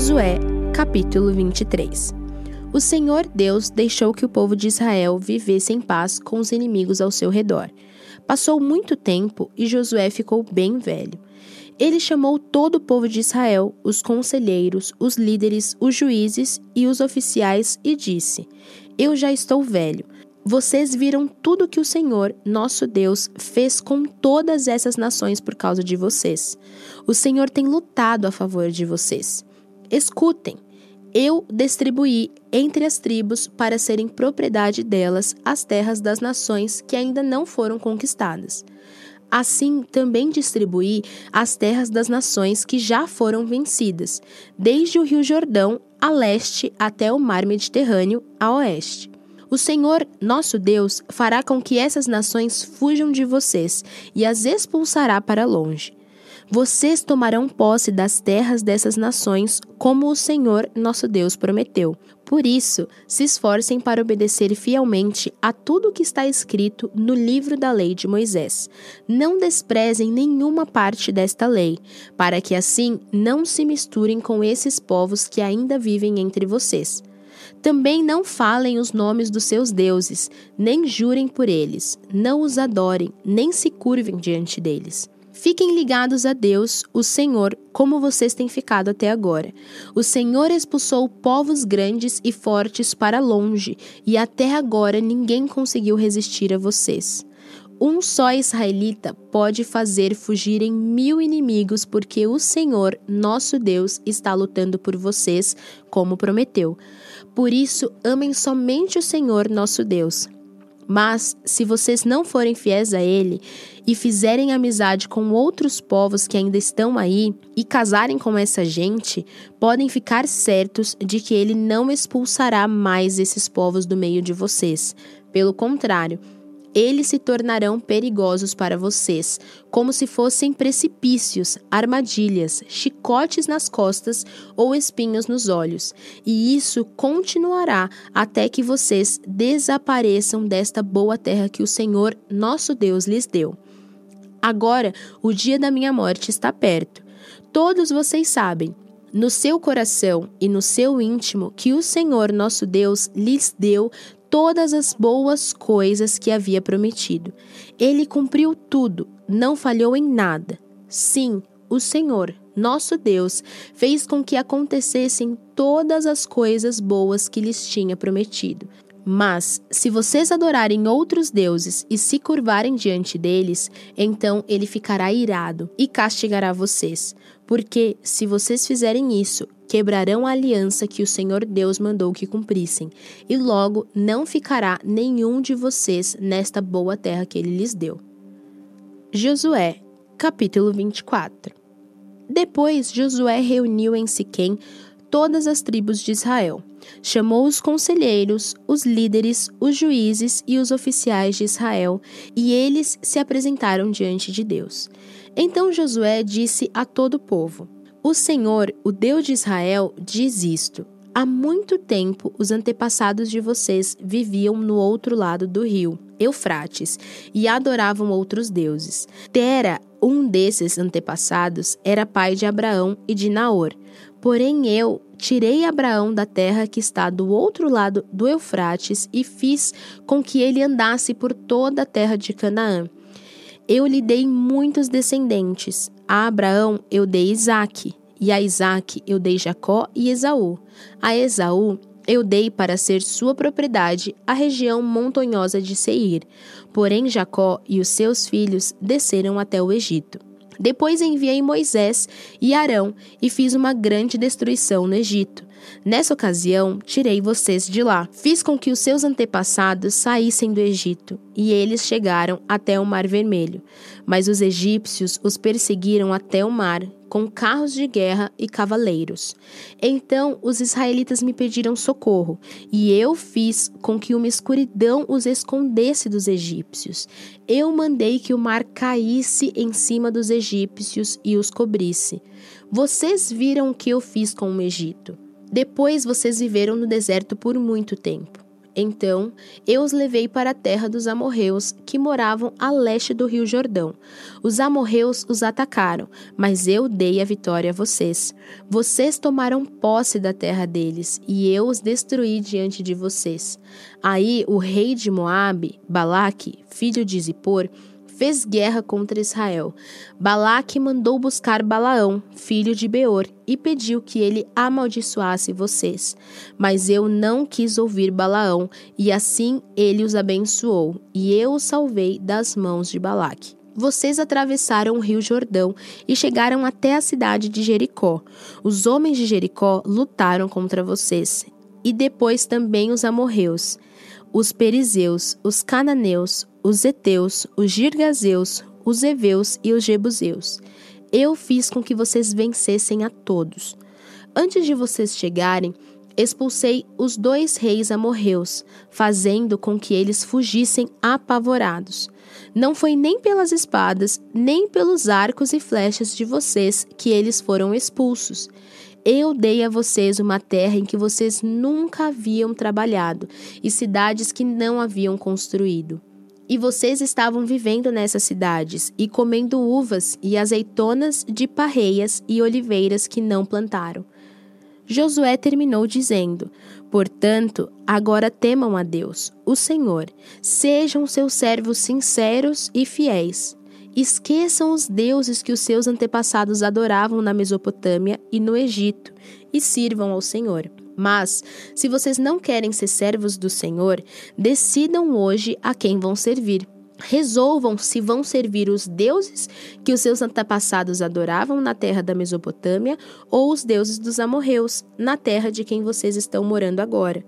Josué, capítulo 23 O Senhor Deus deixou que o povo de Israel vivesse em paz com os inimigos ao seu redor. Passou muito tempo e Josué ficou bem velho. Ele chamou todo o povo de Israel, os conselheiros, os líderes, os juízes e os oficiais e disse: Eu já estou velho. Vocês viram tudo que o Senhor, nosso Deus, fez com todas essas nações por causa de vocês. O Senhor tem lutado a favor de vocês. Escutem. Eu distribuí entre as tribos para serem propriedade delas as terras das nações que ainda não foram conquistadas. Assim, também distribuí as terras das nações que já foram vencidas, desde o Rio Jordão a leste até o Mar Mediterrâneo a oeste. O Senhor, nosso Deus, fará com que essas nações fujam de vocês e as expulsará para longe. Vocês tomarão posse das terras dessas nações, como o Senhor nosso Deus prometeu. Por isso, se esforcem para obedecer fielmente a tudo o que está escrito no livro da lei de Moisés. Não desprezem nenhuma parte desta lei, para que assim não se misturem com esses povos que ainda vivem entre vocês. Também não falem os nomes dos seus deuses, nem jurem por eles, não os adorem, nem se curvem diante deles. Fiquem ligados a Deus, o Senhor, como vocês têm ficado até agora. O Senhor expulsou povos grandes e fortes para longe, e até agora ninguém conseguiu resistir a vocês. Um só israelita pode fazer fugirem mil inimigos, porque o Senhor, nosso Deus, está lutando por vocês, como prometeu. Por isso, amem somente o Senhor, nosso Deus. Mas, se vocês não forem fiéis a Ele e fizerem amizade com outros povos que ainda estão aí e casarem com essa gente, podem ficar certos de que Ele não expulsará mais esses povos do meio de vocês. Pelo contrário, eles se tornarão perigosos para vocês, como se fossem precipícios, armadilhas, chicotes nas costas ou espinhos nos olhos, e isso continuará até que vocês desapareçam desta boa terra que o Senhor, nosso Deus, lhes deu. Agora, o dia da minha morte está perto. Todos vocês sabem no seu coração e no seu íntimo que o Senhor nosso Deus lhes deu todas as boas coisas que havia prometido. Ele cumpriu tudo, não falhou em nada. Sim, o Senhor, nosso Deus, fez com que acontecessem todas as coisas boas que lhes tinha prometido. Mas, se vocês adorarem outros deuses e se curvarem diante deles, então ele ficará irado e castigará vocês. Porque, se vocês fizerem isso, quebrarão a aliança que o Senhor Deus mandou que cumprissem, e logo não ficará nenhum de vocês nesta boa terra que ele lhes deu. Josué, capítulo 24 Depois Josué reuniu em Siquém todas as tribos de Israel. Chamou os conselheiros, os líderes, os juízes e os oficiais de Israel, e eles se apresentaram diante de Deus. Então Josué disse a todo o povo: O Senhor, o Deus de Israel, diz isto: Há muito tempo os antepassados de vocês viviam no outro lado do rio, Eufrates, e adoravam outros deuses. Tera, um desses antepassados, era pai de Abraão e de Naor. Porém eu tirei Abraão da terra que está do outro lado do Eufrates e fiz com que ele andasse por toda a terra de Canaã. Eu lhe dei muitos descendentes. A Abraão eu dei Isaque, e a Isaque eu dei Jacó e Esaú. A Esaú eu dei para ser sua propriedade a região montanhosa de Seir. Porém Jacó e os seus filhos desceram até o Egito. Depois enviei Moisés e Arão e fiz uma grande destruição no Egito. Nessa ocasião, tirei vocês de lá. Fiz com que os seus antepassados saíssem do Egito, e eles chegaram até o Mar Vermelho. Mas os egípcios os perseguiram até o mar, com carros de guerra e cavaleiros. Então os israelitas me pediram socorro, e eu fiz com que uma escuridão os escondesse dos egípcios. Eu mandei que o mar caísse em cima dos egípcios e os cobrisse. Vocês viram o que eu fiz com o Egito. Depois vocês viveram no deserto por muito tempo. Então eu os levei para a terra dos amorreus, que moravam a leste do rio Jordão. Os amorreus os atacaram, mas eu dei a vitória a vocês. Vocês tomaram posse da terra deles, e eu os destruí diante de vocês. Aí o rei de Moabe, Balaque, filho de Zippor, fez guerra contra Israel. Balaque mandou buscar Balaão, filho de Beor, e pediu que ele amaldiçoasse vocês. Mas eu não quis ouvir Balaão, e assim ele os abençoou, e eu os salvei das mãos de Balaque. Vocês atravessaram o rio Jordão e chegaram até a cidade de Jericó. Os homens de Jericó lutaram contra vocês, e depois também os amorreus os perizeus, os cananeus, os heteus, os girgazeus, os heveus e os jebuseus. Eu fiz com que vocês vencessem a todos. Antes de vocês chegarem, expulsei os dois reis amorreus, fazendo com que eles fugissem apavorados. Não foi nem pelas espadas, nem pelos arcos e flechas de vocês que eles foram expulsos. Eu dei a vocês uma terra em que vocês nunca haviam trabalhado e cidades que não haviam construído. E vocês estavam vivendo nessas cidades e comendo uvas e azeitonas de parreias e oliveiras que não plantaram. Josué terminou dizendo: Portanto, agora temam a Deus, o Senhor, sejam seus servos sinceros e fiéis. Esqueçam os deuses que os seus antepassados adoravam na Mesopotâmia e no Egito e sirvam ao Senhor. Mas, se vocês não querem ser servos do Senhor, decidam hoje a quem vão servir. Resolvam se vão servir os deuses que os seus antepassados adoravam na terra da Mesopotâmia ou os deuses dos amorreus, na terra de quem vocês estão morando agora.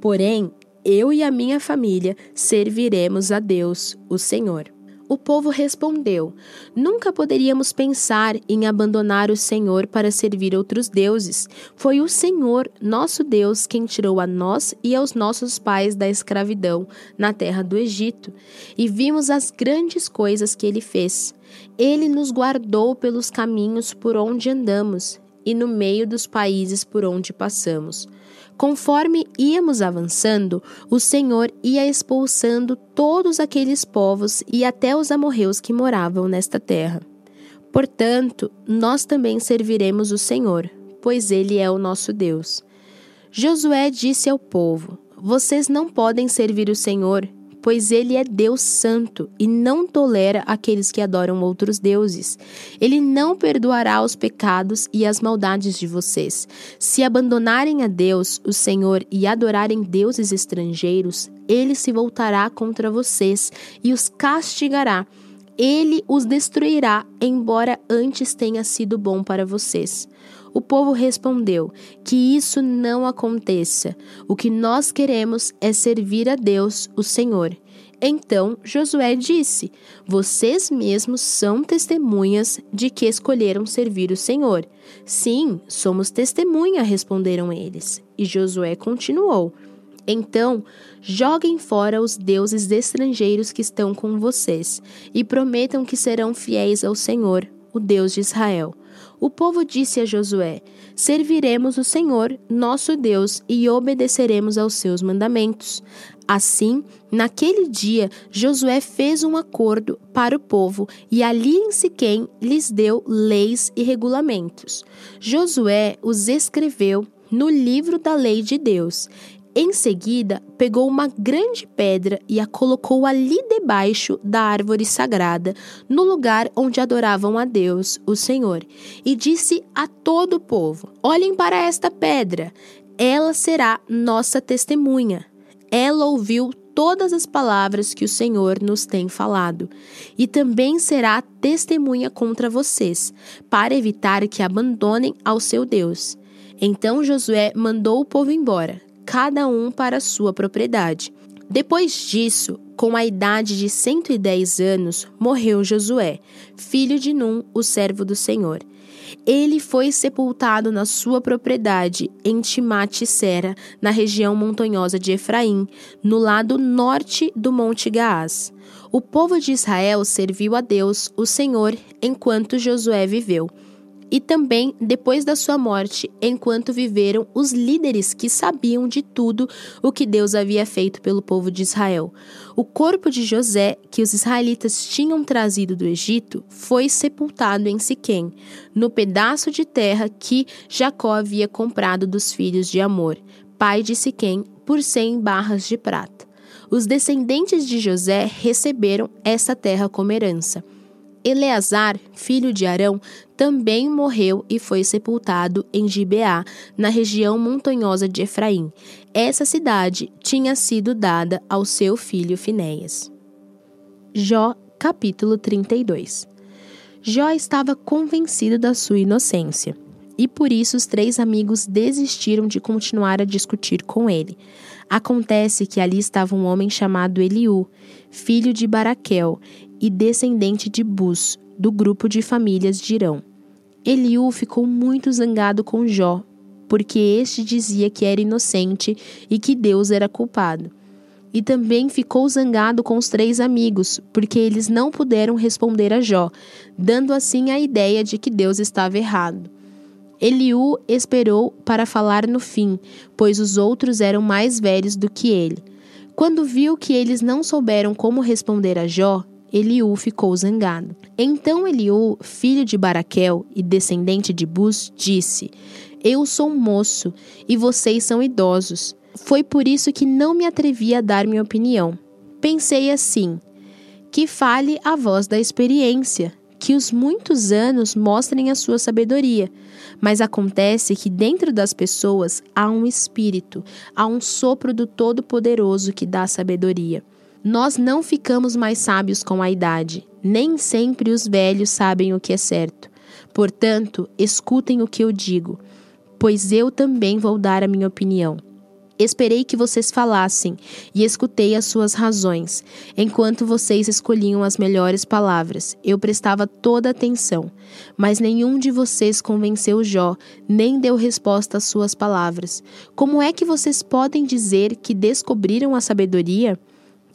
Porém, eu e a minha família serviremos a Deus, o Senhor. O povo respondeu: Nunca poderíamos pensar em abandonar o Senhor para servir outros deuses. Foi o Senhor, nosso Deus, quem tirou a nós e aos nossos pais da escravidão na terra do Egito. E vimos as grandes coisas que ele fez. Ele nos guardou pelos caminhos por onde andamos e no meio dos países por onde passamos. Conforme íamos avançando, o Senhor ia expulsando todos aqueles povos e até os amorreus que moravam nesta terra. Portanto, nós também serviremos o Senhor, pois ele é o nosso Deus. Josué disse ao povo: Vocês não podem servir o Senhor pois ele é Deus santo e não tolera aqueles que adoram outros deuses. Ele não perdoará os pecados e as maldades de vocês. Se abandonarem a Deus, o Senhor, e adorarem deuses estrangeiros, ele se voltará contra vocês e os castigará. Ele os destruirá, embora antes tenha sido bom para vocês. O povo respondeu: Que isso não aconteça. O que nós queremos é servir a Deus, o Senhor. Então Josué disse: Vocês mesmos são testemunhas de que escolheram servir o Senhor. Sim, somos testemunha, responderam eles. E Josué continuou: Então, joguem fora os deuses estrangeiros que estão com vocês e prometam que serão fiéis ao Senhor, o Deus de Israel. O povo disse a Josué: Serviremos o Senhor, nosso Deus, e obedeceremos aos seus mandamentos. Assim, naquele dia, Josué fez um acordo para o povo e ali em Siquém lhes deu leis e regulamentos. Josué os escreveu no livro da lei de Deus em seguida, pegou uma grande pedra e a colocou ali debaixo da árvore sagrada, no lugar onde adoravam a Deus, o Senhor, e disse a todo o povo: Olhem para esta pedra, ela será nossa testemunha. Ela ouviu todas as palavras que o Senhor nos tem falado, e também será testemunha contra vocês, para evitar que abandonem ao seu Deus. Então Josué mandou o povo embora cada um para sua propriedade. Depois disso, com a idade de 110 anos, morreu Josué, filho de Num, o servo do Senhor. Ele foi sepultado na sua propriedade em Timate-Sera, na região montanhosa de Efraim, no lado norte do Monte Gaás. O povo de Israel serviu a Deus, o Senhor, enquanto Josué viveu. E também depois da sua morte, enquanto viveram os líderes que sabiam de tudo o que Deus havia feito pelo povo de Israel. O corpo de José, que os israelitas tinham trazido do Egito, foi sepultado em Siquém, no pedaço de terra que Jacó havia comprado dos filhos de Amor, pai de Siquém, por cem barras de prata. Os descendentes de José receberam essa terra como herança. Eleazar, filho de Arão, também morreu e foi sepultado em Gibeá, na região montanhosa de Efraim. Essa cidade tinha sido dada ao seu filho Finéias. Jó, capítulo 32 Jó estava convencido da sua inocência, e por isso os três amigos desistiram de continuar a discutir com ele. Acontece que ali estava um homem chamado Eliú, filho de Baraquel, e descendente de Bus, do grupo de famílias de Irão. Eliú ficou muito zangado com Jó, porque este dizia que era inocente e que Deus era culpado. E também ficou zangado com os três amigos, porque eles não puderam responder a Jó, dando assim a ideia de que Deus estava errado. Eliú esperou para falar no fim, pois os outros eram mais velhos do que ele. Quando viu que eles não souberam como responder a Jó, Eliú ficou zangado. Então Eliú, filho de Baraquel e descendente de Bus, disse: Eu sou um moço e vocês são idosos. Foi por isso que não me atrevi a dar minha opinião. Pensei assim: que fale a voz da experiência, que os muitos anos mostrem a sua sabedoria. Mas acontece que dentro das pessoas há um espírito, há um sopro do Todo-Poderoso que dá sabedoria. Nós não ficamos mais sábios com a idade, nem sempre os velhos sabem o que é certo. Portanto, escutem o que eu digo, pois eu também vou dar a minha opinião. Esperei que vocês falassem e escutei as suas razões. Enquanto vocês escolhiam as melhores palavras, eu prestava toda atenção. Mas nenhum de vocês convenceu Jó, nem deu resposta às suas palavras. Como é que vocês podem dizer que descobriram a sabedoria?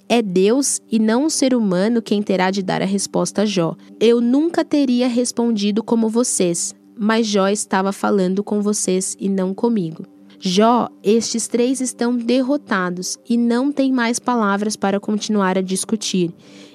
É Deus e não um ser humano quem terá de dar a resposta a Jó. Eu nunca teria respondido como vocês, mas Jó estava falando com vocês e não comigo. Jó, estes três estão derrotados e não têm mais palavras para continuar a discutir.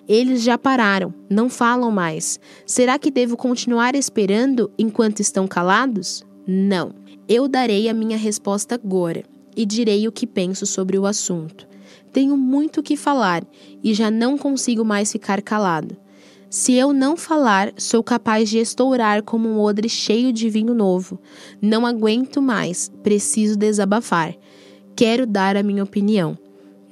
Eles já pararam, não falam mais. Será que devo continuar esperando enquanto estão calados? Não. Eu darei a minha resposta agora e direi o que penso sobre o assunto. Tenho muito o que falar e já não consigo mais ficar calado. Se eu não falar, sou capaz de estourar como um odre cheio de vinho novo. Não aguento mais, preciso desabafar. Quero dar a minha opinião.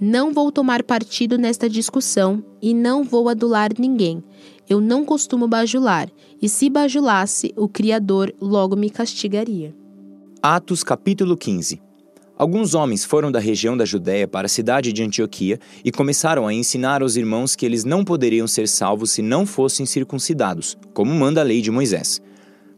Não vou tomar partido nesta discussão e não vou adular ninguém. Eu não costumo bajular, e se bajulasse, o Criador logo me castigaria. Atos capítulo 15 Alguns homens foram da região da Judéia para a cidade de Antioquia e começaram a ensinar aos irmãos que eles não poderiam ser salvos se não fossem circuncidados, como manda a lei de Moisés.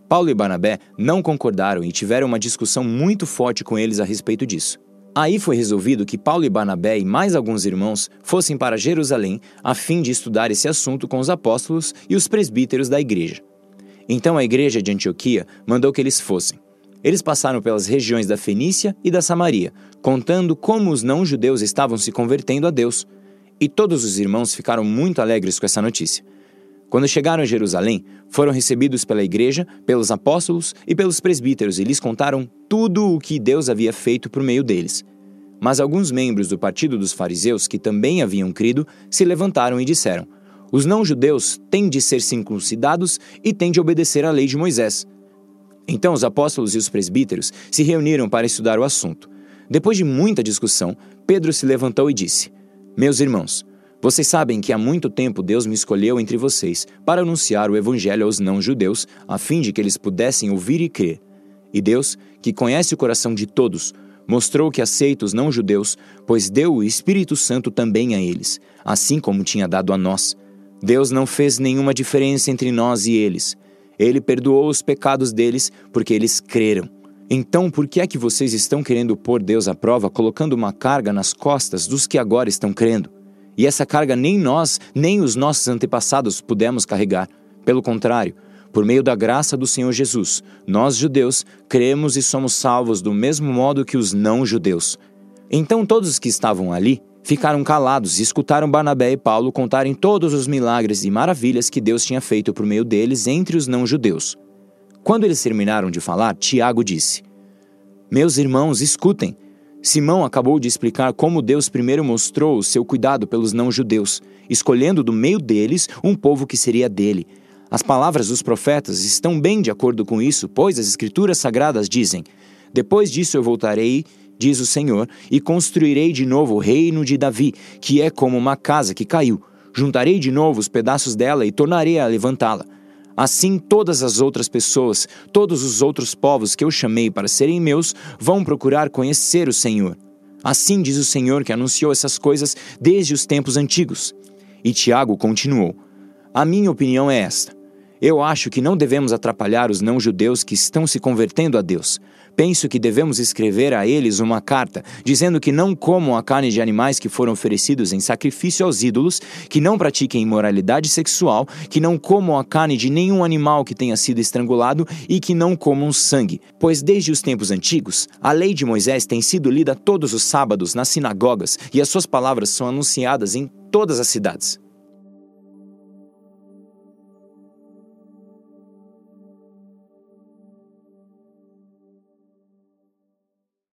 Paulo e Barnabé não concordaram e tiveram uma discussão muito forte com eles a respeito disso. Aí foi resolvido que Paulo e Barnabé e mais alguns irmãos fossem para Jerusalém a fim de estudar esse assunto com os apóstolos e os presbíteros da igreja. Então a igreja de Antioquia mandou que eles fossem. Eles passaram pelas regiões da Fenícia e da Samaria, contando como os não-judeus estavam se convertendo a Deus. E todos os irmãos ficaram muito alegres com essa notícia. Quando chegaram a Jerusalém, foram recebidos pela igreja, pelos apóstolos e pelos presbíteros e lhes contaram tudo o que Deus havia feito por meio deles. Mas alguns membros do partido dos fariseus, que também haviam crido, se levantaram e disseram: Os não-judeus têm de ser circuncidados e têm de obedecer à lei de Moisés. Então os apóstolos e os presbíteros se reuniram para estudar o assunto. Depois de muita discussão, Pedro se levantou e disse: Meus irmãos, vocês sabem que há muito tempo Deus me escolheu entre vocês para anunciar o evangelho aos não-judeus, a fim de que eles pudessem ouvir e crer. E Deus, que conhece o coração de todos, mostrou que aceita os não-judeus, pois deu o Espírito Santo também a eles, assim como tinha dado a nós. Deus não fez nenhuma diferença entre nós e eles. Ele perdoou os pecados deles porque eles creram. Então, por que é que vocês estão querendo pôr Deus à prova, colocando uma carga nas costas dos que agora estão crendo? E essa carga nem nós, nem os nossos antepassados pudemos carregar. Pelo contrário, Por meio da graça do Senhor Jesus, nós judeus cremos e somos salvos do mesmo modo que os não-judeus. Então todos os que estavam ali ficaram calados e escutaram Barnabé e Paulo contarem todos os milagres e maravilhas que Deus tinha feito por meio deles entre os não-judeus. Quando eles terminaram de falar, Tiago disse: Meus irmãos, escutem. Simão acabou de explicar como Deus primeiro mostrou o seu cuidado pelos não-judeus, escolhendo do meio deles um povo que seria dele. As palavras dos profetas estão bem de acordo com isso, pois as Escrituras Sagradas dizem: Depois disso eu voltarei, diz o Senhor, e construirei de novo o reino de Davi, que é como uma casa que caiu. Juntarei de novo os pedaços dela e tornarei a levantá-la. Assim, todas as outras pessoas, todos os outros povos que eu chamei para serem meus, vão procurar conhecer o Senhor. Assim diz o Senhor que anunciou essas coisas desde os tempos antigos. E Tiago continuou: A minha opinião é esta. Eu acho que não devemos atrapalhar os não-judeus que estão se convertendo a Deus. Penso que devemos escrever a eles uma carta dizendo que não comam a carne de animais que foram oferecidos em sacrifício aos ídolos, que não pratiquem imoralidade sexual, que não comam a carne de nenhum animal que tenha sido estrangulado e que não comam sangue. Pois desde os tempos antigos, a lei de Moisés tem sido lida todos os sábados nas sinagogas e as suas palavras são anunciadas em todas as cidades.